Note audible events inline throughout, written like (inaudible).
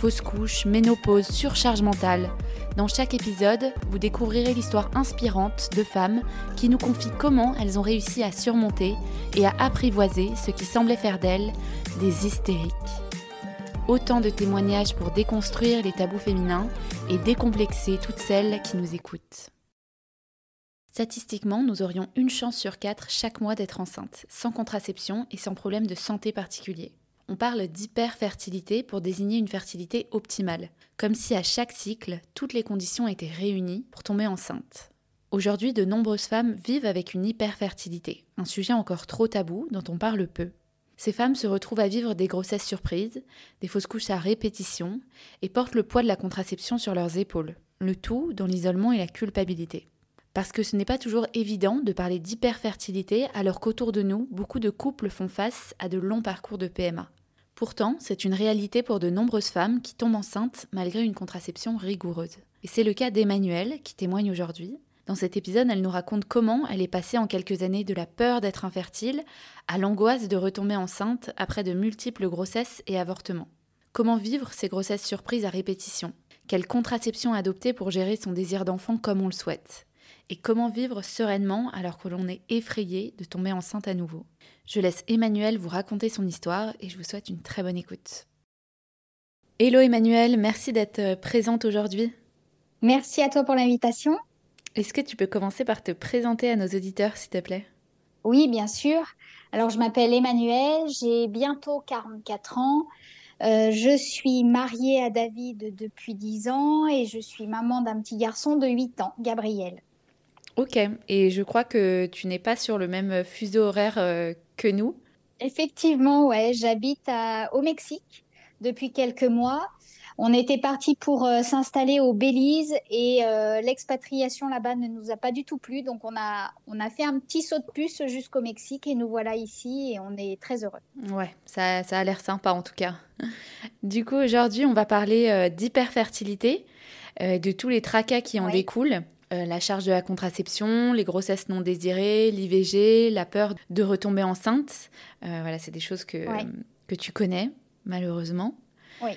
fausse couche, ménopause, surcharge mentale. Dans chaque épisode, vous découvrirez l'histoire inspirante de femmes qui nous confient comment elles ont réussi à surmonter et à apprivoiser ce qui semblait faire d'elles des hystériques. Autant de témoignages pour déconstruire les tabous féminins et décomplexer toutes celles qui nous écoutent. Statistiquement, nous aurions une chance sur quatre chaque mois d'être enceinte, sans contraception et sans problème de santé particulier on parle d'hyperfertilité pour désigner une fertilité optimale, comme si à chaque cycle, toutes les conditions étaient réunies pour tomber enceinte. Aujourd'hui, de nombreuses femmes vivent avec une hyperfertilité, un sujet encore trop tabou dont on parle peu. Ces femmes se retrouvent à vivre des grossesses surprises, des fausses couches à répétition, et portent le poids de la contraception sur leurs épaules, le tout dans l'isolement et la culpabilité. Parce que ce n'est pas toujours évident de parler d'hyperfertilité alors qu'autour de nous, beaucoup de couples font face à de longs parcours de PMA. Pourtant, c'est une réalité pour de nombreuses femmes qui tombent enceintes malgré une contraception rigoureuse. Et c'est le cas d'Emmanuelle qui témoigne aujourd'hui. Dans cet épisode, elle nous raconte comment elle est passée en quelques années de la peur d'être infertile à l'angoisse de retomber enceinte après de multiples grossesses et avortements. Comment vivre ces grossesses surprises à répétition? Quelle contraception adopter pour gérer son désir d'enfant comme on le souhaite? Et comment vivre sereinement alors que l'on est effrayé de tomber enceinte à nouveau. Je laisse Emmanuel vous raconter son histoire et je vous souhaite une très bonne écoute. Hello Emmanuel, merci d'être euh, présente aujourd'hui. Merci à toi pour l'invitation. Est-ce que tu peux commencer par te présenter à nos auditeurs, s'il te plaît? Oui, bien sûr. Alors, je m'appelle Emmanuel, j'ai bientôt 44 ans. Euh, je suis mariée à David depuis 10 ans et je suis maman d'un petit garçon de 8 ans, Gabriel. Ok, et je crois que tu n'es pas sur le même fuseau horaire euh, que nous. Effectivement, ouais, j'habite au Mexique depuis quelques mois. On était parti pour euh, s'installer au Belize et euh, l'expatriation là-bas ne nous a pas du tout plu. Donc on a, on a fait un petit saut de puce jusqu'au Mexique et nous voilà ici et on est très heureux. Ouais, ça, ça a l'air sympa en tout cas. (laughs) Du coup, aujourd'hui, on va parler d'hyperfertilité, de tous les tracas qui en découlent. Euh, la charge de la contraception, les grossesses non désirées, l'IVG, la peur de retomber enceinte. Euh, voilà, c'est des choses que, que tu connais, malheureusement. Oui.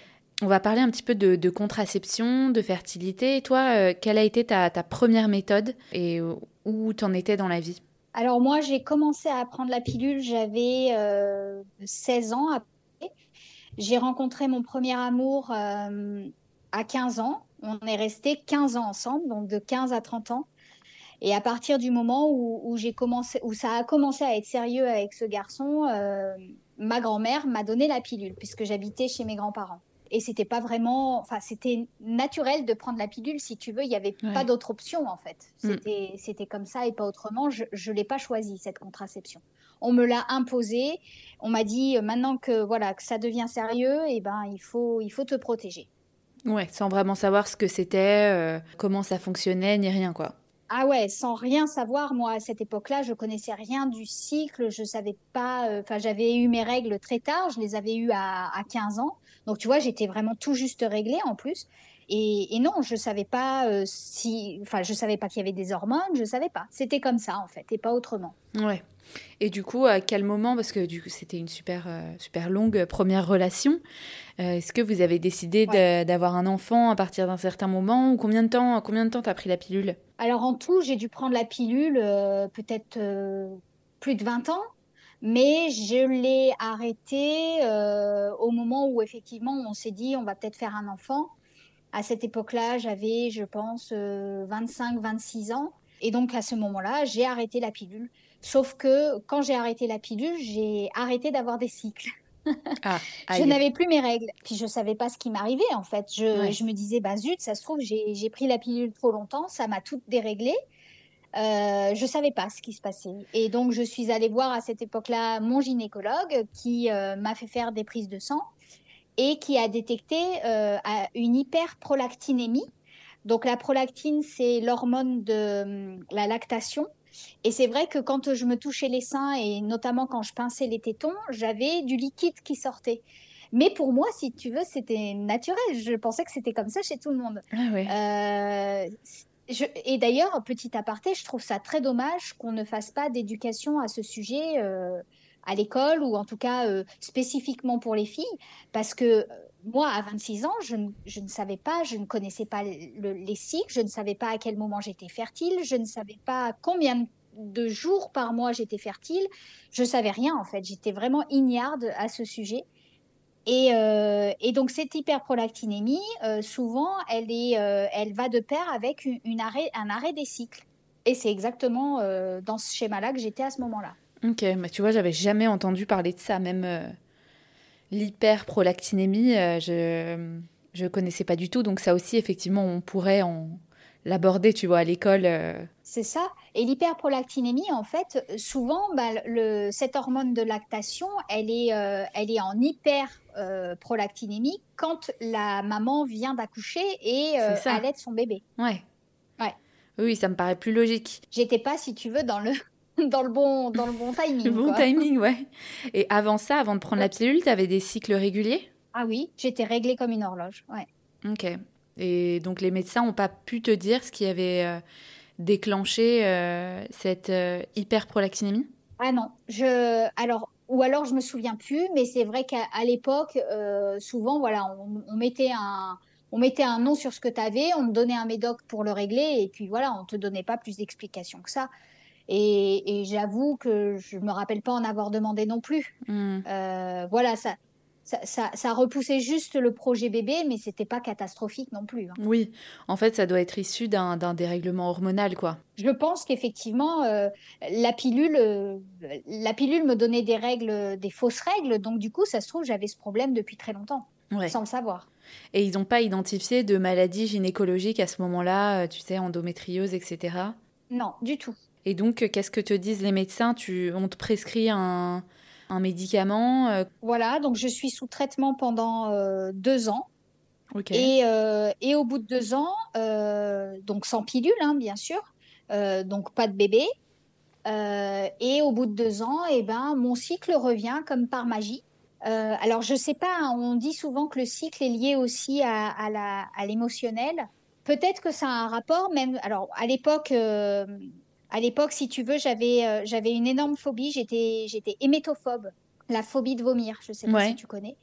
On va parler un petit peu de, contraception, de fertilité. Et toi, euh, quelle a été ta, ta première méthode et où tu en étais dans la vie? Alors moi, j'ai commencé à prendre la pilule, j'avais 16 ans. J'ai rencontré mon premier amour à 15 ans. On est resté 15 ans ensemble, donc de 15 à 30 ans. Et à partir du moment où, j'ai commencé, où ça a commencé à être sérieux avec ce garçon, euh, ma grand-mère m'a donné la pilule puisque j'habitais chez mes grands-parents. Et c'était pas vraiment, enfin c'était naturel de prendre la pilule si tu veux. Il n'y avait pas d'autre option en fait. Mm. C'était comme ça et pas autrement. Je ne l'ai pas choisi cette contraception. On me l'a imposée. On m'a dit maintenant que voilà que ça devient sérieux, et eh ben il faut il faut te protéger. Ouais, sans vraiment savoir ce que c'était, euh, comment ça fonctionnait, ni rien quoi. Ah ouais, sans rien savoir, moi à cette époque-là, je connaissais rien du cycle, je savais pas, euh, enfin j'avais eu mes règles très tard, je les avais eues à, à 15 ans, donc tu vois, j'étais vraiment tout juste réglée en plus. Et, non, je savais pas euh, si, enfin, je savais pas qu'il y avait des hormones, je savais pas. C'était comme ça en fait, et pas autrement. Ouais. Et du coup, à quel moment, parce que du coup, c'était une super, euh, super longue première relation, euh, est-ce que vous avez décidé d'avoir un enfant à partir d'un certain moment ou combien de temps, combien de temps t'as pris la pilule? Alors en tout, j'ai dû prendre la pilule peut-être plus de 20 ans. Mais je l'ai arrêtée au moment où effectivement on s'est dit on va peut-être faire un enfant. À cette époque-là, j'avais, je pense, 25-26 euh, ans. Et donc, à ce moment-là, j'ai arrêté la pilule. Sauf que quand j'ai arrêté la pilule, j'ai arrêté d'avoir des cycles. Ah, (laughs) je n'avais plus mes règles. Puis je ne savais pas ce qui m'arrivait en fait. Je, je, me disais, bah zut, ça se trouve, j'ai pris la pilule trop longtemps, ça m'a tout déréglé. Euh, je savais pas ce qui se passait. Et donc, je suis allée voir à cette époque-là mon gynécologue qui euh, m'a fait faire des prises de sang et qui a détecté euh, une hyperprolactinémie. Donc la prolactine, c'est l'hormone de hum, la lactation. Et c'est vrai que quand je me touchais les seins et notamment quand je pinçais les tétons, j'avais du liquide qui sortait. Mais pour moi, si tu veux, c'était naturel. Je pensais que c'était comme ça chez tout le monde. Ah euh, et d'ailleurs, petit aparté, je trouve ça très dommage qu'on ne fasse pas d'éducation à ce sujet euh, à l'école ou en tout cas euh, spécifiquement pour les filles, parce que moi, à 26 ans, je, ne savais pas, je ne connaissais pas les cycles, je ne savais pas à quel moment j'étais fertile, je ne savais pas combien de jours par mois j'étais fertile, je savais rien en fait, j'étais vraiment ignarde à ce sujet. Et, euh, donc cette hyperprolactinémie, euh, souvent, elle, est, euh, elle va de pair avec une, arrêt, un arrêt des cycles. Et c'est exactement dans ce schéma-là que j'étais à ce moment-là. Ok, bah, tu vois, j'avais jamais entendu parler de ça, même l'hyperprolactinémie, euh, je je connaissais pas du tout. Donc ça aussi, effectivement, on pourrait en l'aborder, tu vois, à l'école. Euh. C'est ça. Et l'hyperprolactinémie, en fait, souvent, bah, le, cette hormone de lactation, elle est, euh, elle est en hyperprolactinémie quand la maman vient d'accoucher et allait son bébé. Ouais. Ouais. Oui, ça me paraît plus logique. J'étais pas, si tu veux, dans le (laughs) dans le bon, dans le bon timing. Le bon timing, ouais. Et avant ça, avant de prendre la pilule, tu avais des cycles réguliers? Ah oui, j'étais réglée comme une horloge, ouais. Ok. Et donc les médecins n'ont pas pu te dire ce qui avait euh, déclenché euh, cette euh, hyperprolactinémie? Ah non, je alors ou alors je me souviens plus, mais c'est vrai qu'à l'époque, souvent voilà, on, mettait un on mettait un nom sur ce que tu avais, on me donnait un médoc pour le régler, et puis voilà, on te donnait pas plus d'explications que ça. Et, j'avoue que je me rappelle pas en avoir demandé non plus. Hmm. Euh, voilà, ça, ça, ça, repoussait juste le projet bébé, mais c'était pas catastrophique non plus. Hein. Oui, en fait, ça doit être issu d'un dérèglement hormonal, quoi. Je pense qu'effectivement, euh, la pilule, euh, la pilule me donnait des règles, des fausses règles, donc du coup, ça se trouve, j'avais ce problème depuis très longtemps, sans le savoir. Et ils n'ont pas identifié de maladie gynécologique à ce moment-là, tu sais, endométriose, etc. Non, du tout. Et donc, qu'est-ce que te disent les médecins? Tu, On te prescrit un, un médicament euh? Voilà, donc je suis sous traitement pendant euh, deux ans. Et, euh, et, au bout de deux ans, donc sans pilule, hein, bien sûr, donc pas de bébé. et au bout de deux ans, et eh ben, mon cycle revient comme par magie. alors, je sais pas, hein, on dit souvent que le cycle est lié aussi à, à l'émotionnel. Peut-être que ça a un rapport, même. Alors, à l'époque, à l'époque, si tu veux, j'avais euh, j'avais une énorme phobie. J'étais j'étais hémétophobe, la phobie de vomir. Je sais pas si tu connais.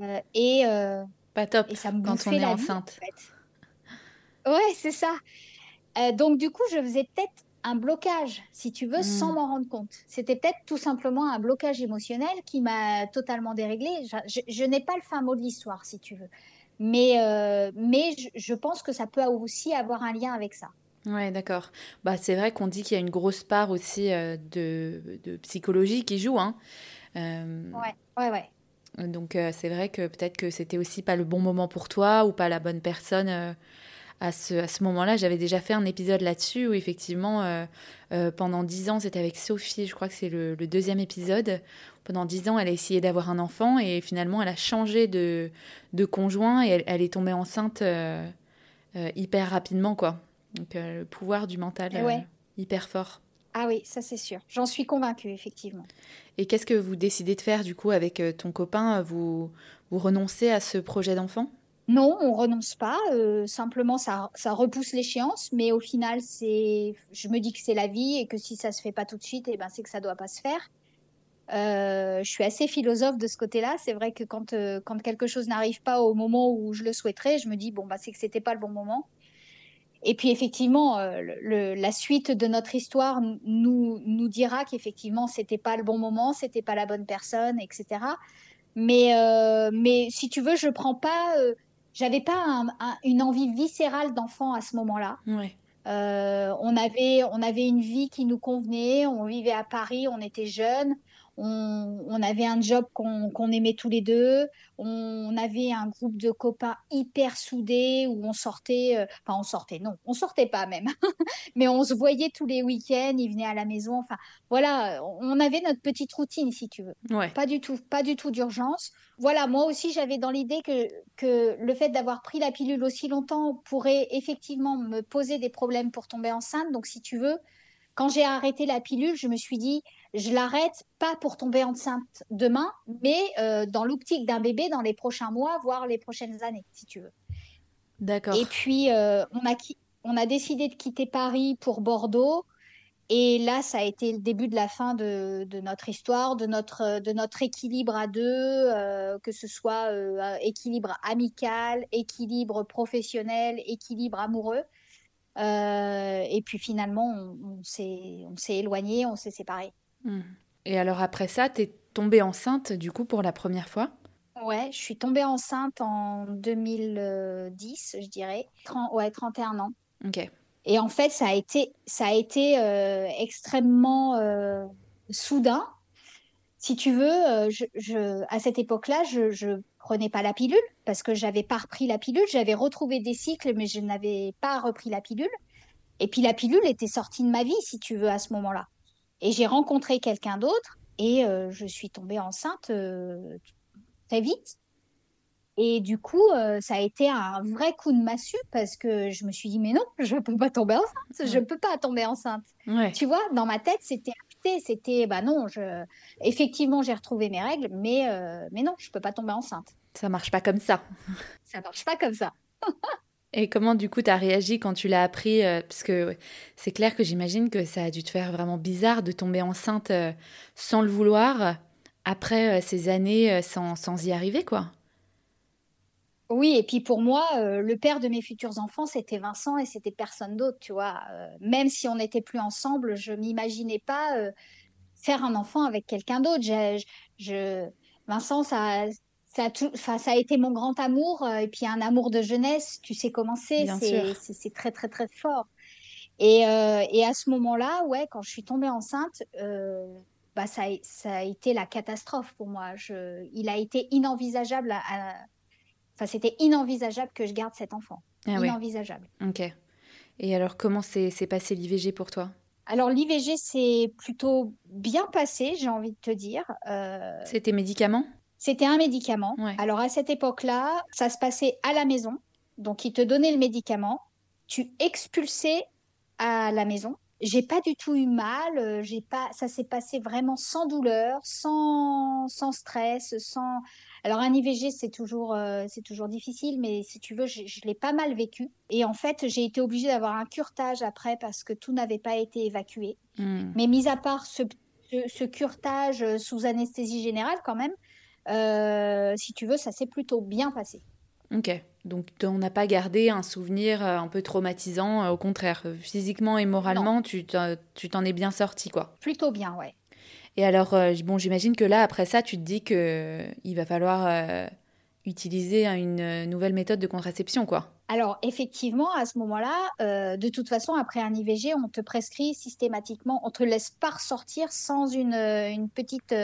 Euh, et euh, pas top et ça me quand on est enceinte. Ouais, c'est ça. donc du coup, je faisais peut-être un blocage, si tu veux, sans hmm. m'en rendre compte. C'était peut-être tout simplement un blocage émotionnel qui m'a totalement déréglée. Je, n'ai pas le fin mot de l'histoire, si tu veux. Mais, mais je, pense que ça peut aussi avoir un lien avec ça. Ouais, d'accord. Bah, c'est vrai qu'on dit qu'il y a une grosse part aussi euh, de, de, psychologie qui joue. Hein. Euh, ouais, ouais, ouais. Donc, euh, c'est vrai que peut-être que c'était aussi pas le bon moment pour toi ou pas la bonne personne à ce, à ce moment-là. J'avais déjà fait un épisode là-dessus où, effectivement, pendant dix ans, c'était avec Sophie, je crois que c'est le, le, deuxième épisode. Pendant dix ans, elle a essayé d'avoir un enfant et finalement, elle a changé de, de conjoint et elle, elle est tombée enceinte hyper rapidement, quoi. Donc euh, le pouvoir du mental euh, hyper fort. Ah oui, ça c'est sûr. J'en suis convaincue, effectivement. Et qu'est-ce que vous décidez de faire du coup avec euh, ton copain? Vous, vous renoncez à ce projet d'enfant? Non, on renonce pas. simplement, ça, ça repousse l'échéance. Mais au final, c'est, je me dis que c'est la vie et que si ça se fait pas tout de suite, et eh ben, c'est que ça doit pas se faire. je suis assez philosophe de ce côté-là. C'est vrai que quand, quand quelque chose n'arrive pas au moment où je le souhaiterais, je me dis bon bah c'est que c'était pas le bon moment. Et puis effectivement, euh, le, la suite de notre histoire nous, nous dira qu'effectivement, c'était pas le bon moment, c'était pas la bonne personne, etc. Mais, euh, mais si tu veux, je prends pas. Euh, j'avais pas une envie viscérale d'enfant à ce moment-là. Ouais. on avait on avait une vie qui nous convenait. On vivait à Paris, on était jeunes. On, avait un job qu'on aimait tous les deux. On avait un groupe de copains hyper soudés où on sortait, euh, enfin on sortait, non, on sortait pas même, (laughs) mais on se voyait tous les week-ends, ils venaient à la maison. Enfin voilà, on avait notre petite routine si tu veux. Pas du tout, pas du tout d'urgence. Voilà, moi aussi j'avais dans l'idée que, que le fait d'avoir pris la pilule aussi longtemps pourrait effectivement me poser des problèmes pour tomber enceinte. Donc si tu veux, quand j'ai arrêté la pilule, je me suis dit, je l'arrête pas pour tomber enceinte demain, mais euh, dans l'optique d'un bébé dans les prochains mois, voire les prochaines années, si tu veux. D'accord. Et puis, euh, on, a, on a décidé de quitter Paris pour Bordeaux. Et là, ça a été le début de la fin de, notre histoire, de notre, de notre équilibre à deux, euh, que ce soit équilibre amical, équilibre professionnel, équilibre amoureux. et puis finalement, on, on s'est éloigné, on s'est séparés. Hmm. Et alors après ça, tu es tombée enceinte du coup pour la première fois? Ouais, je suis tombée enceinte en 2010, je dirais. ouais, 31 ans. Ok. Et en fait, ça a été, ça a été euh, extrêmement euh, soudain. Si tu veux, euh, je, à cette époque-là, je, ne prenais pas la pilule parce que j'avais pas repris la pilule. J'avais retrouvé des cycles, mais je n'avais pas repris la pilule. Et puis la pilule était sortie de ma vie, si tu veux, à ce moment-là. Et j'ai rencontré quelqu'un d'autre et euh, je suis tombée enceinte euh, très vite. Et du coup, euh, ça a été un vrai coup de massue parce que je me suis dit, mais non, je ne peux pas tomber enceinte. Je ne peux pas tomber enceinte. Tu vois, dans ma tête, c'était C'était, bah non, je... effectivement, j'ai retrouvé mes règles, mais, mais non, je ne peux pas tomber enceinte. Ça marche pas comme ça. ça marche pas comme ça. (laughs) Et comment du coup tu as réagi quand tu l'as appris euh, Parce que c'est clair que j'imagine que ça a dû te faire vraiment bizarre de tomber enceinte euh, sans le vouloir après euh, ces années sans, sans, y arriver quoi. Oui, et puis pour moi, le père de mes futurs enfants, c'était Vincent et c'était personne d'autre, tu vois. même si on n'était plus ensemble, je m'imaginais pas faire un enfant avec quelqu'un d'autre. Je, Vincent, ça, ça a, tout, ça a été mon grand amour euh, et puis un amour de jeunesse, tu sais comment c'est, c'est très très très fort. Et, euh, et à ce moment-là, ouais, quand je suis tombée enceinte, euh, bah ça, ça a été la catastrophe pour moi. Je, il a été inenvisageable, à, enfin c'était inenvisageable que je garde cet enfant, ah inenvisageable. Ok. Et alors comment s'est passé l'IVG pour toi? Alors l'IVG s'est plutôt bien passé, j'ai envie de te dire. C'était médicament? C'était un médicament. Alors à cette époque-là, ça se passait à la maison. Donc ils te donnaient le médicament, tu expulsais à la maison. J'ai pas du tout eu mal, euh, j'ai pas ça s'est passé vraiment sans douleur, sans sans stress, sans alors un IVG c'est toujours euh, c'est toujours difficile mais si tu veux je, l'ai pas mal vécu et en fait j'ai été obligée d'avoir un curtage après parce que tout n'avait pas été évacué. Hmm. Mais mis à part ce, ce, ce curtage sous anesthésie générale quand même, euh, si tu veux, ça s'est plutôt bien passé. Ok, donc on n'a pas gardé un souvenir euh, un peu traumatisant, euh, au contraire, physiquement et moralement, tu t'en es bien sorti, quoi. Plutôt bien, ouais. Et alors, bon, j'imagine que là, après ça, tu te dis que il va falloir utiliser une nouvelle méthode de contraception, quoi. Alors, effectivement, à ce moment-là, de toute façon, après un IVG, on te prescrit systématiquement, on te laisse pas ressortir sans une, une petite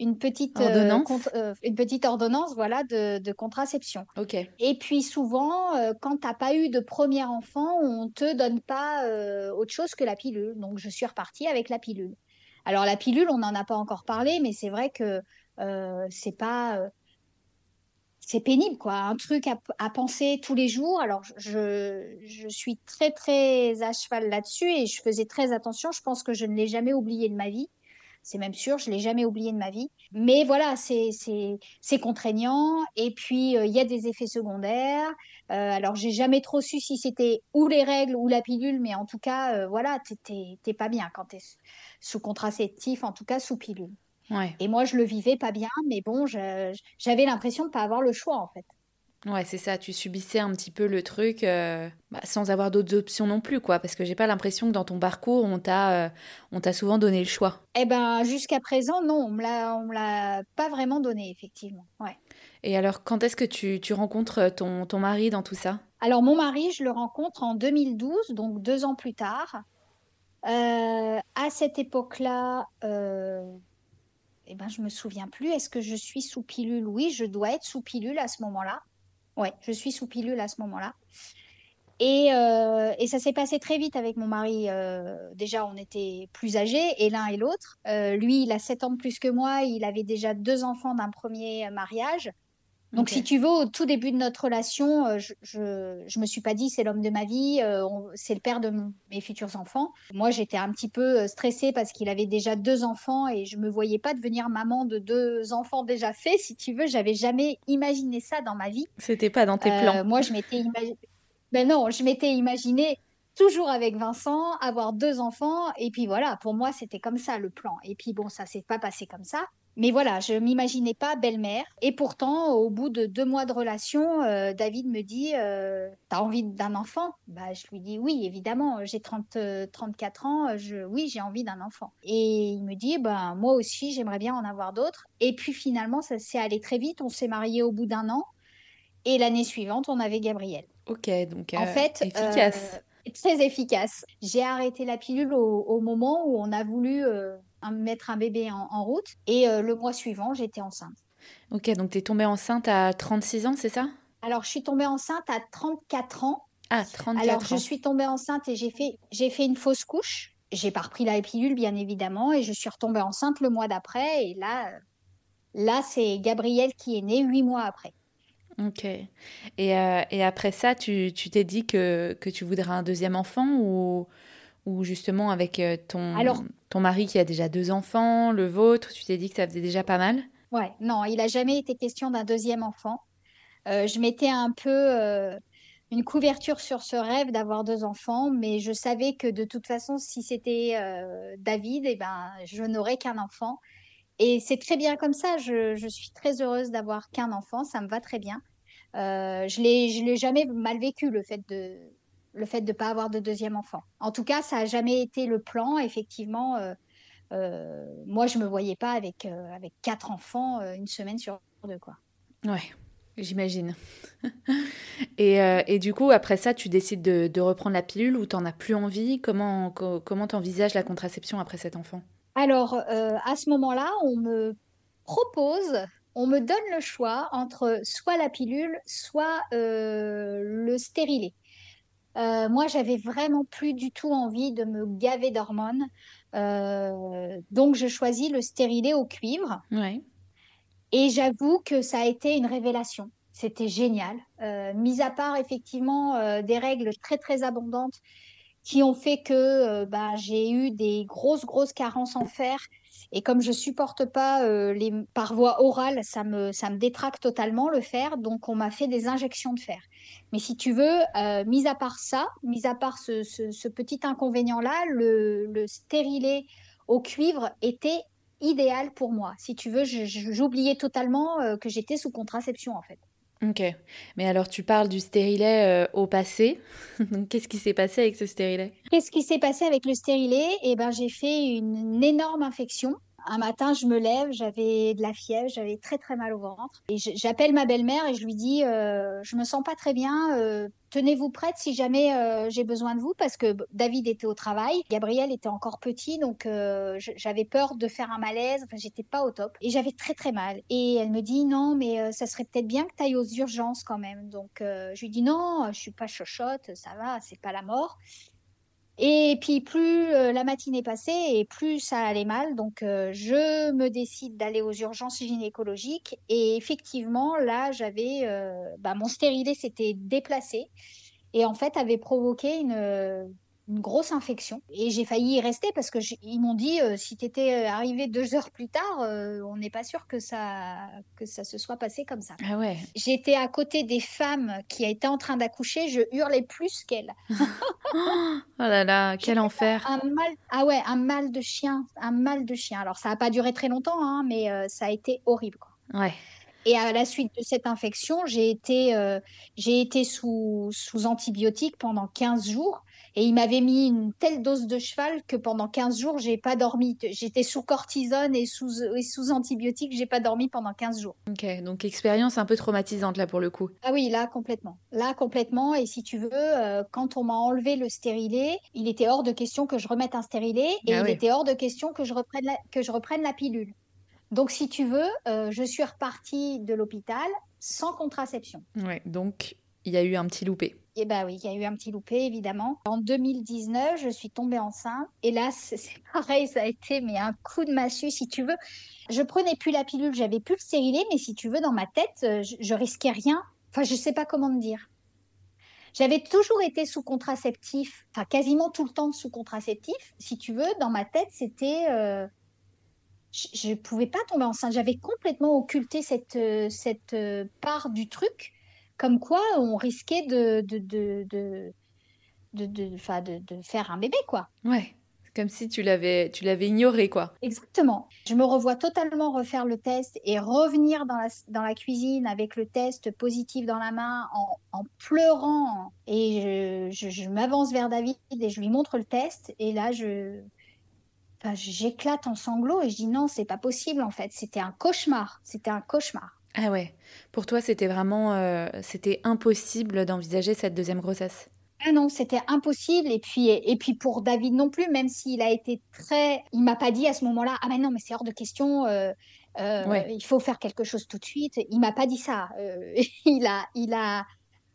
une petite euh, ordonnance, euh, une petite ordonnance voilà, de, contraception. Ok. Et puis souvent, euh, quand tu n'as pas eu de premier enfant, on ne te donne pas autre chose que la pilule. Donc je suis repartie avec la pilule. Alors la pilule, on n'en a pas encore parlé, mais c'est vrai que c'est pas c'est pénible, quoi. Un truc à, penser tous les jours. Alors, je, je, suis très, très à cheval là-dessus et je faisais très attention. Je pense que je ne l'ai jamais oublié de ma vie c'est même sûr, je l'ai jamais oublié de ma vie. Mais voilà, c'est contraignant. Et puis, euh, il y a des effets secondaires. Euh, alors, j'ai jamais trop su si c'était ou les règles ou la pilule, mais en tout cas, euh, voilà, t'es pas bien quand tu es sous contraceptif, en tout cas sous pilule. Et moi, je le vivais pas bien, mais bon, j'avais l'impression de pas avoir le choix, en fait. Ouais, c'est ça, tu subissais un petit peu le truc euh, bah, sans avoir d'autres options non plus, quoi, parce que j'ai pas l'impression que dans ton parcours, on t'a euh, t'a souvent donné le choix. Eh ben, jusqu'à présent, non, on me l'a, on me l'a pas vraiment donné, effectivement. Ouais. Et alors, quand est-ce que tu, tu rencontres ton, ton mari dans tout ça? Alors, mon mari, je le rencontre en 2012, donc deux ans plus tard. Euh, à cette époque-là, Eh ben, je me souviens plus. Est-ce que je suis sous pilule? Oui, je dois être sous pilule à ce moment-là. Ouais, je suis sous pilule à ce moment-là. Et, euh, et, ça s'est passé très vite avec mon mari. Euh, déjà, on était plus âgés, et l'un et l'autre. Euh, lui, il a 7 ans de plus que moi. Il avait déjà deux enfants d'un premier mariage. Donc, si tu veux, au tout début de notre relation, je, je, me suis pas dit c'est l'homme de ma vie, c'est le père de mes futurs enfants. Moi, j'étais un petit peu stressée parce qu'il avait déjà deux enfants et je me voyais pas devenir maman de deux enfants déjà faits. Si tu veux, j'avais jamais imaginé ça dans ma vie. C'était pas dans tes plans. Moi, je m'étais imaginé ben non, je m'étais imaginé toujours avec Vincent, avoir deux enfants, et puis voilà, pour moi, c'était comme ça le plan. Et puis bon, ça s'est pas passé comme ça. Mais voilà, je m'imaginais pas belle-mère. Et pourtant, au bout de deux mois de relation, euh, David me dit euh, T'as envie d'un enfant? Bah, Je lui dis Oui, évidemment, j'ai 30, 34 ans, je, oui, j'ai envie d'un enfant. Et il me dit ben, Moi aussi, j'aimerais bien en avoir d'autres. Et puis finalement, ça s'est allé très vite. On s'est mariés au bout d'un an. Et l'année suivante, on avait Gabriel. Ok, donc en euh, fait, efficace. Euh, très efficace. J'ai arrêté la pilule au, moment où on a voulu euh, mettre un bébé en, route. Et le mois suivant, j'étais enceinte. Ok, donc tu es tombée enceinte à 36 ans, c'est ça? Alors, je suis tombée enceinte à 34 ans. Ah, 34 Alors, ans. je suis tombée enceinte et j'ai fait, j'ai fait une fausse couche. J'ai pas repris la pilule, bien évidemment, et je suis retombée enceinte le mois d'après. Et là, là c'est Gabriel qui est né huit mois après. Ok. Et, euh, et après ça, tu t'es dit que, que tu voudrais un deuxième enfant ou, ou justement avec euh, ton, ton mari qui a déjà deux enfants, le vôtre, tu t'es dit que ça faisait déjà pas mal? Ouais, non, il n'a jamais été question d'un deuxième enfant. Euh, je mettais un peu une couverture sur ce rêve d'avoir deux enfants, mais je savais que de toute façon, si c'était David, eh ben, je n'aurais qu'un enfant. Et c'est très bien comme ça. Je, je suis très heureuse d'avoir qu'un enfant. Ça me va très bien. Euh, je l'ai, je l'ai jamais mal vécu le fait de le fait de pas avoir de deuxième enfant. En tout cas, ça a jamais été le plan. Effectivement, euh, euh, moi, je me voyais pas avec avec quatre enfants une semaine sur deux, quoi. Ouais. J'imagine. (laughs) et, et, du coup, après ça, tu décides de, de reprendre la pilule ou tu n'en as plus envie? Comment comment t'envisages la contraception après cet enfant? Alors, euh, à ce moment-là, on me propose, on me donne le choix entre soit la pilule, soit euh, le stérilet. Euh, moi, j'avais vraiment plus du tout envie de me gaver d'hormones. donc, je choisis le stérilet au cuivre. Et j'avoue que ça a été une révélation. C'était génial. mis à part effectivement des règles très très abondantes qui ont fait que euh, bah, j'ai eu des grosses, grosses carences en fer. Et comme je supporte pas euh, les par voie orale, ça me, ça me détraque totalement le fer. Donc, on m'a fait des injections de fer. Mais si tu veux, euh, mis à part ça, mis à part ce, ce, petit inconvénient-là, le, le stérilet au cuivre était idéal pour moi. Si tu veux, j'oubliais totalement que j'étais sous contraception en fait. Ok. Mais alors, tu parles du stérilet euh, au passé. (laughs) Qu'est-ce qui s'est passé avec ce stérilet? Qu'est-ce qui s'est passé avec le stérilet? Eh ben, j'ai fait une énorme infection un matin, je me lève, j'avais de la fièvre, j'avais très très mal au ventre. Et j'appelle ma belle-mère et je lui dis, euh, je me sens pas très bien. Euh, tenez-vous prête si jamais euh, j'ai besoin de vous parce que David était au travail, Gabriel était encore petit, donc j'avais peur de faire un malaise. Enfin, j'étais pas au top et j'avais très très mal. Et elle me dit non, mais ça serait peut-être bien que tu ailles aux urgences quand même. Donc je lui dis non, je suis pas chochotte, ça va, c'est pas la mort. Et puis plus euh, la matinée passait et plus ça allait mal, donc euh, je me décide d'aller aux urgences gynécologiques. Et effectivement là j'avais euh, bah, mon stérilet s'était déplacé. Et en fait avait provoqué une une grosse infection. Et j'ai failli y rester parce que ils m'ont dit euh, si tu étais euh, arrivé deux heures plus tard, euh, on n'est pas sûr que ça, que ça se soit passé comme ça. Ah ouais. J'étais à côté des femmes qui étaient en train d'accoucher, je hurlais plus qu'elles. (laughs) oh là là, quel enfer. Un mal, ah ouais, un mal de chien, un mal de chien. Alors ça n'a pas duré très longtemps, hein, mais ça a été horrible. Ouais. Et à la suite de cette infection, j'ai été, j'ai été sous, sous antibiotiques pendant 15 jours. Et il m'avait mis une telle dose de cheval que pendant 15 jours, j'ai pas dormi. J'étais sous cortisone et sous, et sous antibiotiques, j'ai pas dormi pendant 15 jours. Ok, donc expérience un peu traumatisante là pour le coup. Ah oui, là complètement. Là complètement. Et si tu veux, euh, quand on m'a enlevé le stérilet, il était hors de question que je remette un stérilet et ah il était hors de question que je reprenne la, que je reprenne la pilule. Donc, si tu veux, je suis repartie de l'hôpital sans contraception. Ouais, donc il y a eu un petit loupé. Eh bien oui, il y a eu un petit loupé, évidemment. En 2019, je suis tombée enceinte. Et là, (laughs) c'est pareil, ça a été mais un coup de massue, si tu veux. Je prenais plus la pilule, j'avais plus le stérilet, mais si tu veux, dans ma tête, euh, je, risquais rien. Enfin, je sais pas comment te dire. J'avais toujours été sous contraceptif, enfin quasiment tout le temps sous contraceptif. Si tu veux, dans ma tête, c'était... Euh, je ne pouvais pas tomber enceinte. J'avais complètement occulté cette, euh, cette part du truc comme quoi on risquait de, de, de, de de, faire un bébé, quoi. Ouais, comme si tu l'avais, tu l'avais ignoré, quoi. Exactement. Je me revois totalement refaire le test et revenir dans la, dans la cuisine avec le test positif dans la main en, en pleurant. Et je, je, m'avance vers David et je lui montre le test. Et là, je, enfin, j'éclate en sanglots et je dis non, c'est pas possible, en fait. C'était un cauchemar. C'était un cauchemar. Ah ouais. Pour toi, c'était vraiment, euh, c'était impossible d'envisager cette deuxième grossesse. Ah non, c'était impossible. Et puis, et puis pour David non plus, même s'il a été très, il m'a pas dit à ce moment-là, ah mais non, mais c'est hors de question. Euh, euh, il faut faire quelque chose tout de suite. Il m'a pas dit ça. (laughs) il a, il a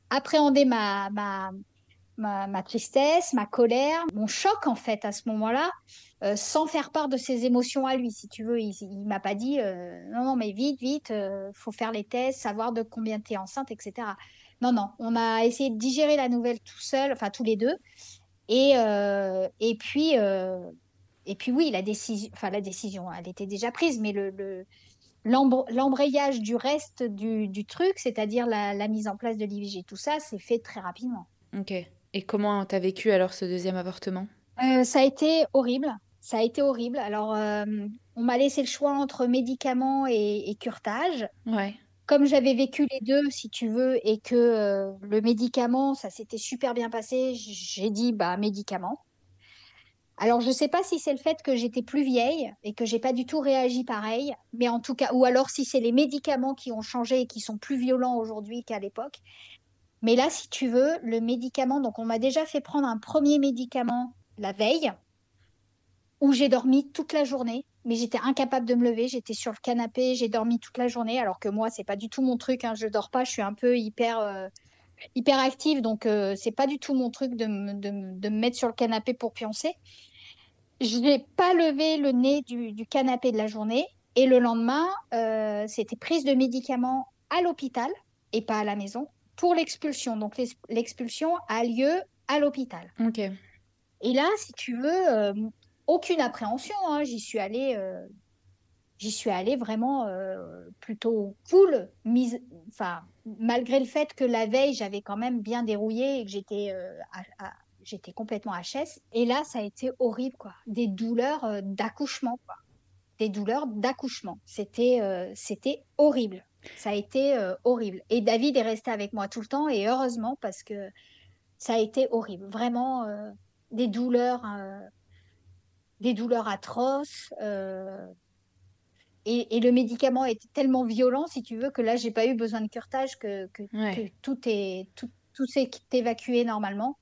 appréhendé ma, ma, ma, tristesse, ma colère, mon choc en fait à ce moment-là, euh, sans faire part de ses émotions à lui, si tu veux. Il, il m'a pas dit euh, non, non, mais vite, vite, euh, faut faire les tests, savoir de combien tu es enceinte, etc. Non, non, on a essayé de digérer la nouvelle tout seul, enfin tous les deux. Et, et puis, et puis oui, la décision, enfin la décision, elle était déjà prise, mais le, l'embrayage du reste du, truc, c'est-à-dire la, mise en place de l'IVG, tout ça, s'est fait très rapidement. Ok. Et comment t'as vécu alors ce deuxième avortement? Euh, Ça a été horrible. Ça a été horrible. Alors, euh, on m'a laissé le choix entre médicaments et, et curtage. Ouais. Comme j'avais vécu les deux, si tu veux, et que euh, le médicament, ça s'était super bien passé, j'ai dit bah médicament. Alors, je ne sais pas si c'est le fait que j'étais plus vieille et que j'ai pas du tout réagi pareil, mais en tout cas, ou alors si c'est les médicaments qui ont changé et qui sont plus violents aujourd'hui qu'à l'époque. Mais là, si tu veux, le médicament, donc on m'a déjà fait prendre un premier médicament la veille, où j'ai dormi toute la journée, mais j'étais incapable de me lever, j'étais sur le canapé, j'ai dormi toute la journée, alors que moi, c'est pas du tout mon truc, hein, je dors pas, je suis un peu hyper, euh, active, donc euh, c'est pas du tout mon truc de, me mettre sur le canapé pour pioncer. Je n'ai pas levé le nez du, du, canapé de la journée, et le lendemain, euh, c'était prise de médicaments à l'hôpital et pas à la maison pour l'expulsion. Donc l'expulsion a lieu à l'hôpital. Ok. Et là, si tu veux, euh, aucune appréhension. Hein. J'y suis allée, euh, j'y suis allée vraiment euh, plutôt cool. Mise, enfin, malgré le fait que la veille j'avais quand même bien dérouillé et que j'étais, j'étais complètement HS. Et là, ça a été horrible, quoi. Des douleurs d'accouchement, quoi. Des douleurs d'accouchement. C'était, c'était horrible. Ça a été euh, horrible. Et David est resté avec moi tout le temps et heureusement parce que ça a été horrible. Vraiment euh, des douleurs, euh, des douleurs atroces. Et, le médicament était tellement violent, si tu veux, que là, j'ai pas eu besoin de curtage, que, que, tout est tout, tout s'est évacué normalement.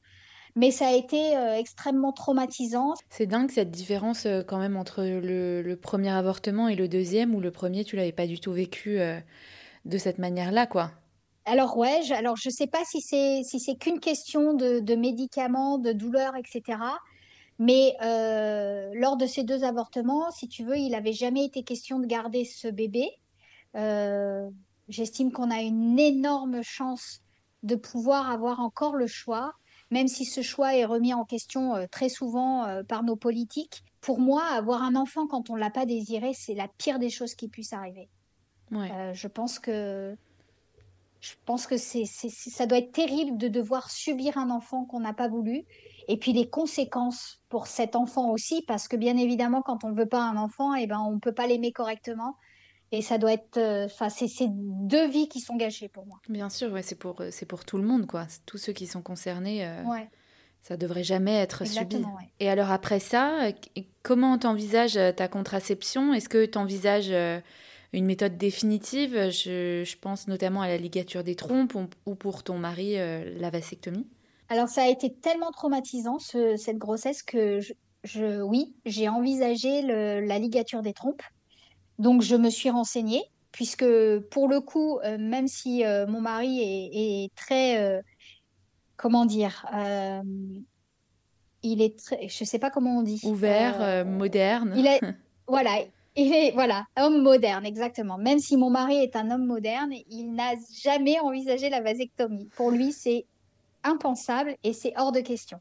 Mais ça a été extrêmement traumatisant. C'est dingue cette différence quand même entre le, le, premier avortement et le deuxième, où le premier, tu l'avais pas du tout vécu de cette manière-là, quoi. Alors ouais, je, alors je sais pas si c'est si c'est qu'une question de, médicaments, de douleurs, etc. Mais euh, lors de ces deux avortements, si tu veux, il n'avait jamais été question de garder ce bébé. Euh, j'estime qu'on a une énorme chance de pouvoir avoir encore le choix, même si ce choix est remis en question euh, très souvent par nos politiques. Pour moi, avoir un enfant quand on l'a pas désiré, c'est la pire des choses qui puisse arriver. Euh, je pense que je pense que c'est, ça doit être terrible de devoir subir un enfant qu'on n'a pas voulu. Et puis les conséquences pour cet enfant aussi, parce que bien évidemment, quand on ne veut pas un enfant, et eh ben, on ne peut pas l'aimer correctement. Et ça doit être. Euh, enfin, c'est, deux vies qui sont gâchées pour moi. Bien sûr, ouais, c'est, pour, c'est pour tout le monde, quoi. Tous ceux qui sont concernés. Euh, ouais. Ça devrait jamais être subi. Et alors après ça, comment t'envisages ta contraception? Est-ce que tu envisages une méthode définitive? Je, pense notamment à la ligature des trompes ou pour ton mari, euh, la vasectomie. Alors ça a été tellement traumatisant cette grossesse que je, oui, j'ai envisagé la ligature des trompes. Donc, je me suis renseignée, puisque pour le coup, euh, même si euh, mon mari est, très, euh, comment dire, il est très, je sais pas comment on dit. Ouvert, moderne. Il est, (laughs) voilà, il est, voilà, homme moderne, exactement. Même si mon mari est un homme moderne, il n'a jamais envisagé la vasectomie. Pour lui, c'est impensable et c'est hors de question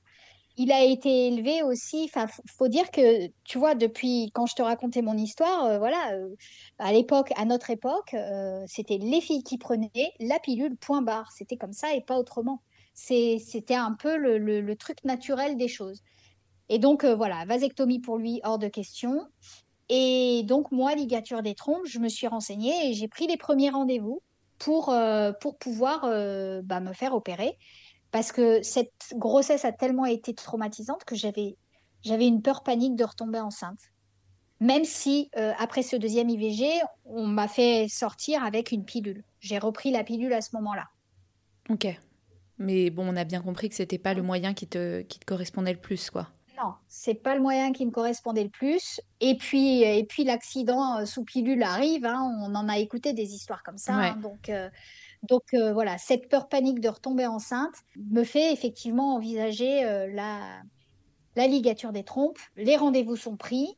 il a été élevé aussi. Enfin, faut dire que, tu vois, depuis quand je te racontais mon histoire, euh, voilà, euh, à l'époque, à notre époque, euh, c'était les filles qui prenaient la pilule, point barre. C'était comme ça et pas autrement. C'était un peu le, truc naturel des choses. Et donc, voilà, vasectomie pour lui, hors de question. Et donc, moi, ligature des trompes, je me suis renseignée et j'ai pris les premiers rendez-vous pour, pour pouvoir bah, me faire opérer parce que cette grossesse a tellement été traumatisante que j'avais j'avais une peur panique de retomber enceinte. Même si euh, après ce deuxième IVG, on m'a fait sortir avec une pilule. J'ai repris la pilule à ce moment-là. Ok. Mais bon, on a bien compris que c'était pas le moyen qui te, qui te correspondait le plus, quoi. Non, c'est pas le moyen qui me correspondait le plus. Et puis, et puis l'accident euh, sous pilule arrive. Hein. on en a écouté des histoires comme ça. Hein. donc, euh, donc euh, voilà, cette peur panique de retomber enceinte me fait effectivement envisager euh, la, ligature des trompes. Les rendez-vous sont pris.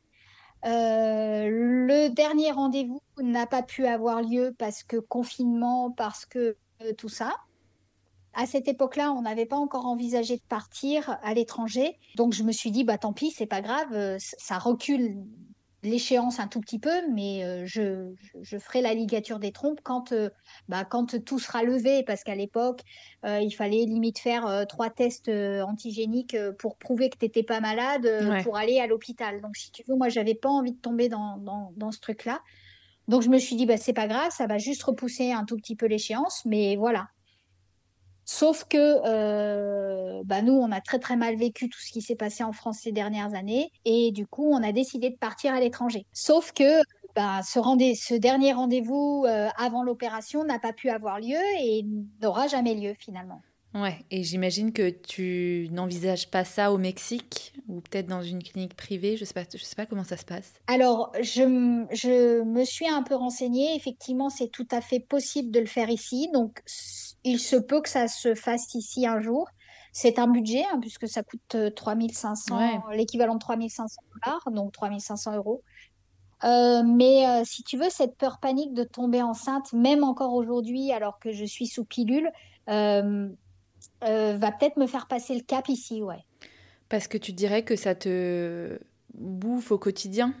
Euh, le dernier rendez-vous n'a pas pu avoir lieu parce que confinement, parce que tout ça. À cette époque-là, on n'avait pas encore envisagé de partir à l'étranger. Donc je me suis dit, bah tant pis, c'est pas grave, ça recule l'échéance un tout petit peu, mais euh, je, je, ferai la ligature des trompes quand, euh, bah, quand tout sera levé, parce qu'à l'époque, euh, il fallait limite faire trois tests antigéniques pour prouver que tu n'étais pas malade pour aller à l'hôpital. Donc, si tu veux, moi, j'avais pas envie de tomber dans, dans, dans ce truc-là. Donc, je me suis dit, bah, c'est pas grave, ça va juste repousser un tout petit peu l'échéance, mais voilà, Sauf que euh, bah nous, on a très très mal vécu tout ce qui s'est passé en France ces dernières années et du coup, on a décidé de partir à l'étranger. Sauf que bah, ce, ce, dernier rendez-vous euh, avant l'opération n'a pas pu avoir lieu et n'aura jamais lieu finalement. Ouais, et j'imagine que tu n'envisages pas ça au Mexique ou peut-être dans une clinique privée, je sais pas, je sais pas comment ça se passe. Alors, je, je me suis un peu renseignée, effectivement, c'est tout à fait possible de le faire ici, donc il se peut que ça se fasse ici un jour. C'est un budget, hein, puisque ça coûte 3500, euh, l'équivalent de 3500 dollars, donc 3500 euros. Euh, mais euh, si tu veux, cette peur panique de tomber enceinte, même encore aujourd'hui, alors que je suis sous pilule, euh, va peut-être me faire passer le cap ici, ouais. Parce que tu dirais que ça te bouffe au quotidien?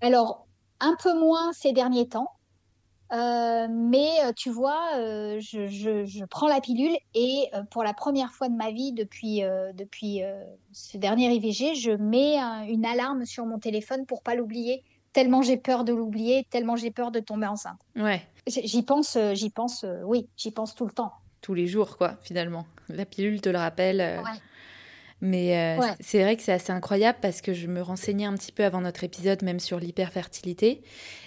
Alors, un peu moins ces derniers temps. Euh, mais euh, tu vois, je, je, prends la pilule et pour la première fois de ma vie depuis, depuis ce dernier IVG, je mets une alarme sur mon téléphone pour pas l'oublier. Tellement j'ai peur de l'oublier, tellement j'ai peur de tomber enceinte. Ouais. J'y pense, j'y pense, oui, j'y pense tout le temps tous les jours, quoi, finalement. La pilule te le rappelle. Euh. Mais euh, c'est vrai que c'est assez incroyable parce que je me renseignais un petit peu avant notre épisode, même sur l'hyperfertilité.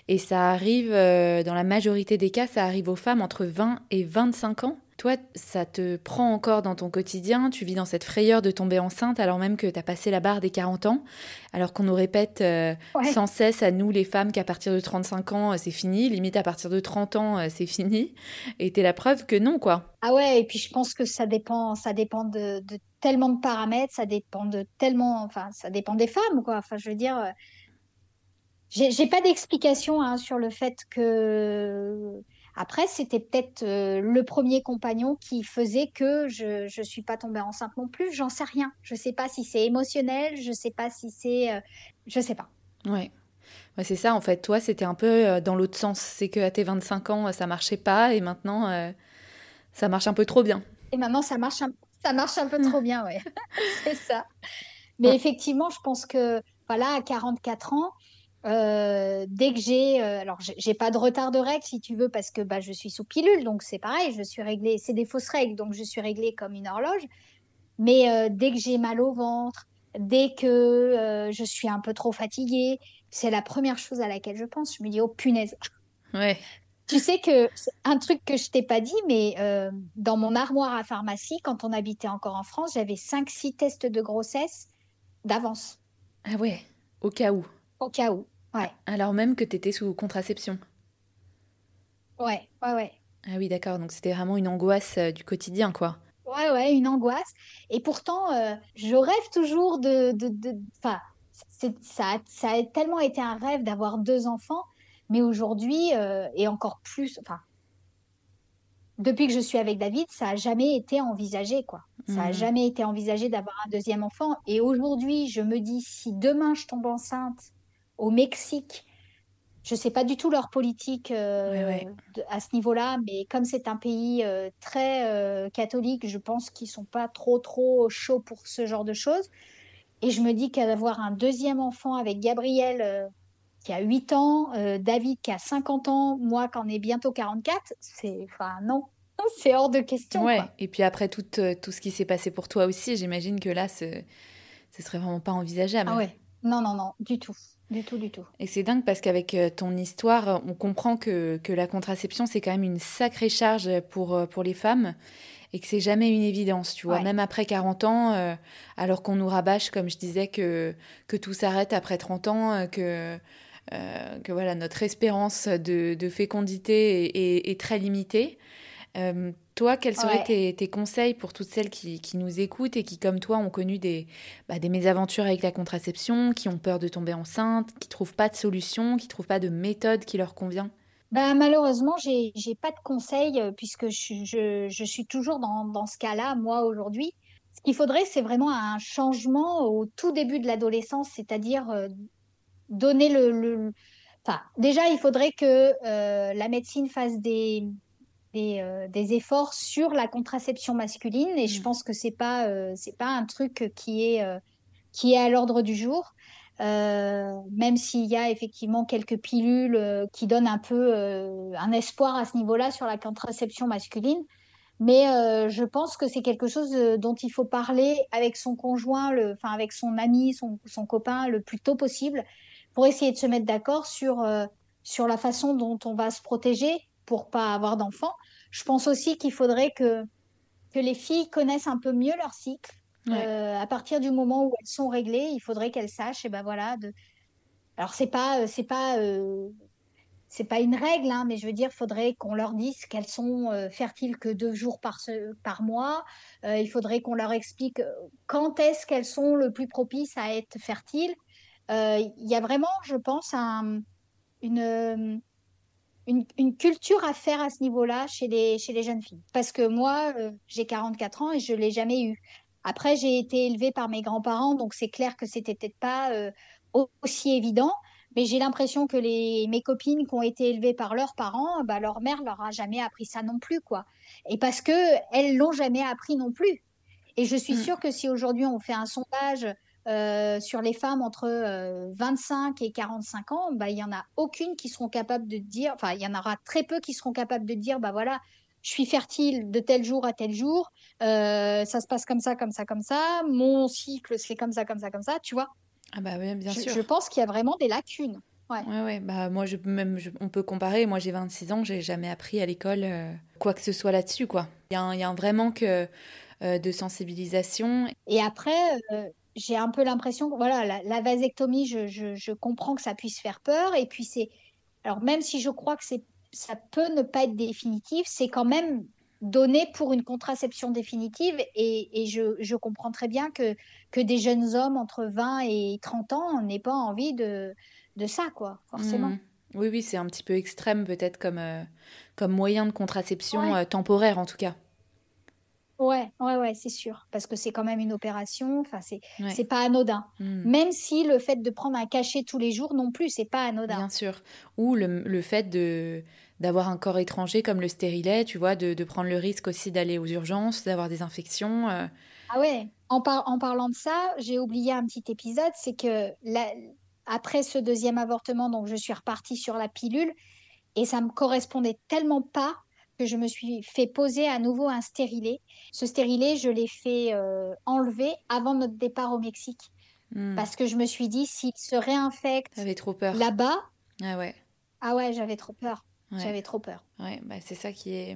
Et ça arrive, euh, dans la majorité des cas, ça arrive aux femmes entre 20 et 25 ans. Toi, ça te prend encore dans ton quotidien, tu vis dans cette frayeur de tomber enceinte alors même que tu as passé la barre des 40 ans, alors qu'on nous répète euh, sans cesse à nous les femmes qu'à partir de 35 ans euh, c'est fini, limite à partir de 30 ans euh, c'est fini, et t'es la preuve que non quoi. Ah ouais, et puis je pense que ça dépend, ça dépend de, tellement de paramètres, ça dépend de tellement, enfin ça dépend des femmes quoi, enfin je veux dire, j'ai pas d'explication hein, sur le fait que après, c'était peut-être euh, le premier compagnon qui faisait que je ne suis pas tombée enceinte non plus. J'en sais rien. Je ne sais pas si c'est émotionnel, je ne sais pas si c'est... Euh, je ne sais pas. Ouais. ouais c'est ça, en fait. Toi, c'était un peu euh, dans l'autre sens. C'est qu'à tes 25 ans, ça marchait pas et maintenant, ça marche un peu trop bien. Et maintenant, ça marche un, ça marche un peu trop bien, ouais. (laughs) c'est ça. Mais effectivement, je pense que, voilà, à 44 ans, euh, dès que j'ai, euh, alors j'ai pas de retard de règles si tu veux parce que bah, je suis sous pilule, donc c'est pareil, je suis réglée, c'est des fausses règles, donc je suis réglée comme une horloge. Mais euh, dès que j'ai mal au ventre, dès que je suis un peu trop fatiguée, c'est la première chose à laquelle je pense. Je me dis oh punaise. Ouais. Tu sais que un truc que je t'ai pas dit, mais dans mon armoire à pharmacie, quand on habitait encore en France, j'avais 5-6 tests de grossesse d'avance. Ah ouais, au cas où. Au cas où. Ouais. Alors même que tu étais sous contraception. Ouais, ouais, ouais. Ah oui, d'accord. Donc c'était vraiment une angoisse du quotidien, quoi. Ouais, ouais, une angoisse. Et pourtant, je rêve toujours de... de, de... Enfin, ça, ça a tellement été un rêve d'avoir deux enfants, mais aujourd'hui, et encore plus, enfin, depuis que je suis avec David, ça n'a jamais été envisagé, quoi. Ça n'a mmh. jamais été envisagé d'avoir un deuxième enfant. Et aujourd'hui, je me dis, si demain je tombe enceinte au Mexique, je ne sais pas du tout leur politique euh, à ce niveau-là, mais comme c'est un pays euh, très euh, catholique, je pense qu'ils sont pas trop trop chauds pour ce genre de choses. Et je me dis qu'avoir un deuxième enfant avec Gabriel qui a 8 ans, David qui a 50 ans, moi qui en ai bientôt 44, c'est enfin non, (laughs) c'est hors de question. Ouais. Et puis après tout, tout ce qui s'est passé pour toi aussi, j'imagine que là, ce, ce serait vraiment pas envisageable. Ah ouais. Non, non, non, du tout. Du tout, du tout. Et c'est dingue parce qu'avec euh, ton histoire, on comprend que, que la contraception, c'est quand même une sacrée charge pour, euh, pour les femmes et que c'est jamais une évidence, tu vois. Même après 40 ans, euh, alors qu'on nous rabâche, comme je disais, que, que tout s'arrête après 30 ans, que, que voilà, notre espérance de, de fécondité est, très limitée. Toi, quels seraient tes, conseils pour toutes celles qui, nous écoutent et qui, comme toi, ont connu des, bah, des mésaventures avec la contraception, qui ont peur de tomber enceinte, qui trouvent pas de solution, qui trouvent pas de méthode qui leur convient? Bah, malheureusement, j'ai n'ai pas de conseils euh, puisque je, je, suis toujours dans, dans ce cas-là, moi, aujourd'hui. Ce qu'il faudrait, c'est vraiment un changement au tout début de l'adolescence, c'est-à-dire euh, donner le, Enfin, déjà, il faudrait que euh, la médecine fasse des, euh, des, efforts sur la contraception masculine et je mm. pense que c'est pas euh, c'est pas un truc qui est euh, qui est à l'ordre du jour. même s'il y a effectivement quelques pilules qui donnent un peu un espoir à ce niveau-là sur la contraception masculine. Mais je pense que c'est quelque chose dont il faut parler avec son conjoint, le, enfin avec son ami, son, son, copain le plus tôt possible pour essayer de se mettre d'accord sur, sur la façon dont on va se protéger pour pas avoir d'enfants. Je pense aussi qu'il faudrait que, que les filles connaissent un peu mieux leur cycle. Euh, à partir du moment où elles sont réglées, il faudrait qu'elles sachent, et ben voilà. De... Alors c'est pas, euh, c'est pas, euh, c'est pas une règle, hein, mais je veux dire, il faudrait qu'on leur dise qu'elles sont fertiles que deux jours par, par mois. il faudrait qu'on leur explique quand est-ce qu'elles sont le plus propices à être fertiles. Il y a vraiment, je pense, un, une une, culture à faire à ce niveau-là chez les, chez les jeunes filles. Parce que moi, euh, j'ai 44 ans et je ne l'ai jamais eu. Après, j'ai été élevée par mes grands-parents, donc c'est clair que c'était peut-être pas euh, aussi évident. Mais j'ai l'impression que les, mes copines qui ont été élevées par leurs parents, bah, leur mère leur a jamais appris ça non plus, quoi. Et parce que elles l'ont jamais appris non plus. Et je suis mmh. sûre que si aujourd'hui on fait un sondage euh, sur les femmes entre 25 euh, et 45 ans, bah, il y en a aucune qui seront capables de dire, enfin, il y en aura très peu qui seront capables de dire, bah voilà, je suis fertile de tel jour à tel jour, euh, ça se passe comme ça, comme ça, comme ça, mon cycle c'est comme ça, comme ça, comme ça, tu vois. Ah bah oui, bien sûr. Je pense qu'il y a vraiment des lacunes. Ouais. ouais, Bah, moi, je, même, on peut comparer. Moi, j'ai 26 ans, j'ai jamais appris à l'école quoi que ce soit là-dessus, quoi. Il y a un vrai manque de sensibilisation. Et après, j'ai un peu l'impression que voilà, la, vasectomie, je, je, comprends que ça puisse faire peur. Et puis c'est, alors même si je crois que c'est, ça peut ne pas être définitif, c'est quand même donné pour une contraception définitive. Et, et je, je, comprends très bien que, que des jeunes hommes entre 20 et 30 ans n'aient pas envie de, de ça, quoi, forcément. Mmh. Oui, oui, c'est un petit peu extrême peut-être comme, euh, comme moyen de contraception euh, temporaire en tout cas. Ouais, ouais, ouais, c'est sûr, parce que c'est quand même une opération. Enfin, c'est c'est pas anodin. Hmm. Même si le fait de prendre un cachet tous les jours non plus, c'est pas anodin. Bien sûr. Ou le, le fait de d'avoir un corps étranger comme le stérilet, tu vois, de, de prendre le risque aussi d'aller aux urgences, d'avoir des infections. Euh. Ah ouais. En, en parlant de ça, j'ai oublié un petit épisode, c'est que la... après ce deuxième avortement, donc je suis repartie sur la pilule et ça me correspondait tellement pas que je me suis fait poser à nouveau un stérilet. Ce stérilet, je l'ai fait euh, enlever avant notre départ au Mexique. Hmm. Parce que je me suis dit, s'il se réinfecte là-bas. Ah ouais. Ah ouais, j'avais trop peur. J'avais trop peur. Ouais, bah c'est ça qui est,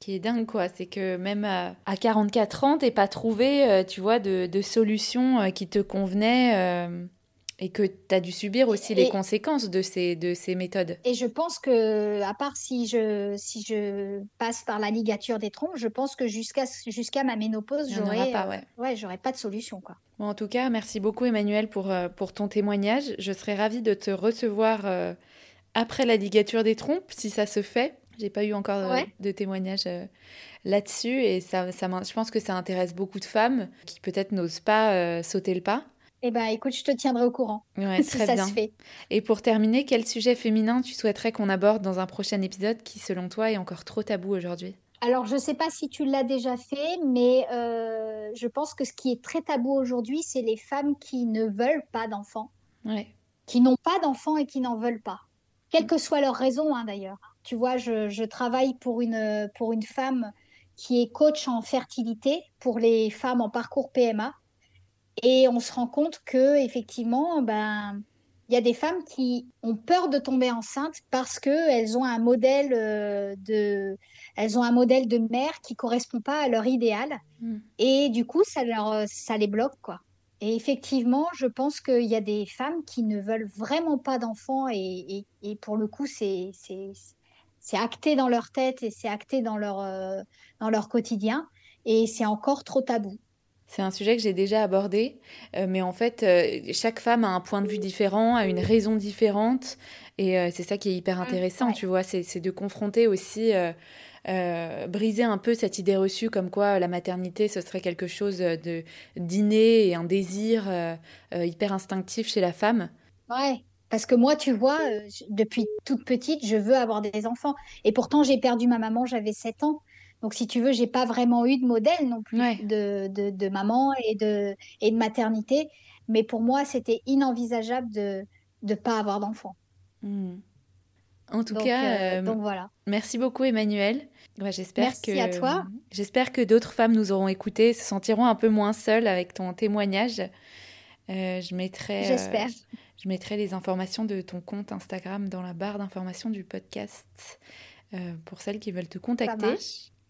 qui est dingue, quoi. C'est que même à, 44 ans, t'es pas trouvé, euh, tu vois, de, de solution euh, qui te convenait Et que tu as dû subir aussi les conséquences de ces, de ces méthodes. Et je pense que, à part si je, si je passe par la ligature des troncs, je pense que jusqu'à jusqu'à ma ménopause, j'aurais pas, ouais. ouais j'aurais pas de solution. Quoi. Bon, en tout cas, merci beaucoup Emmanuel pour, pour ton témoignage. Je serais ravie de te recevoir après la ligature des trompes, si ça se fait. J'ai pas eu encore de, témoignage là-dessus et ça, ça, je pense que ça intéresse beaucoup de femmes qui peut-être n'osent pas sauter le pas. Eh ben, écoute, je te tiendrai au courant. Ouais, si très ça bien. se fait. Et pour terminer, quel sujet féminin tu souhaiterais qu'on aborde dans un prochain épisode qui, selon toi, est encore trop tabou aujourd'hui? Alors, je ne sais pas si tu l'as déjà fait, mais euh, je pense que ce qui est très tabou aujourd'hui, c'est les femmes qui ne veulent pas d'enfants, ouais. qui n'ont pas d'enfants et qui n'en veulent pas, quelle que soit leur raison hein, d'ailleurs. Tu vois, je, je, travaille pour une, pour une femme qui est coach en fertilité pour les femmes en parcours PMA. Et on se rend compte que effectivement, ben, il y a des femmes qui ont peur de tomber enceinte parce que elles ont un modèle euh, de, elles ont un modèle de mère qui correspond pas à leur idéal. Hmm. Et du coup, ça leur, ça les bloque quoi. Et effectivement, je pense qu'il y a des femmes qui ne veulent vraiment pas d'enfants et, et, pour le coup, c'est c'est acté dans leur tête et c'est acté dans leur, euh, dans leur quotidien et c'est encore trop tabou. C'est un sujet que j'ai déjà abordé, euh, mais en fait, euh, chaque femme a un point de vue différent, a une raison différente, et euh, c'est ça qui est hyper mmh, intéressant, tu vois, c'est de confronter aussi, briser un peu cette idée reçue comme quoi la maternité, ce serait quelque chose de d'inné et un désir hyper instinctif chez la femme. Ouais. Parce que moi, tu vois, depuis toute petite, je veux avoir des enfants. Et pourtant, j'ai perdu ma maman, j'avais 7 ans. Donc, si tu veux, j'ai pas vraiment eu de modèle non plus de, de, maman et de, et de maternité. Mais pour moi, c'était inenvisageable de ne pas avoir d'enfant. Hmm. En tout cas, euh, euh, donc voilà. Merci beaucoup, Emmanuel. j'espère merci à toi. J'espère que d'autres femmes nous auront écoutées, se sentiront un peu moins seules avec ton témoignage. Euh, je mettrai. J'espère. je mettrai les informations de ton compte Instagram dans la barre d'informations du podcast pour celles qui veulent te contacter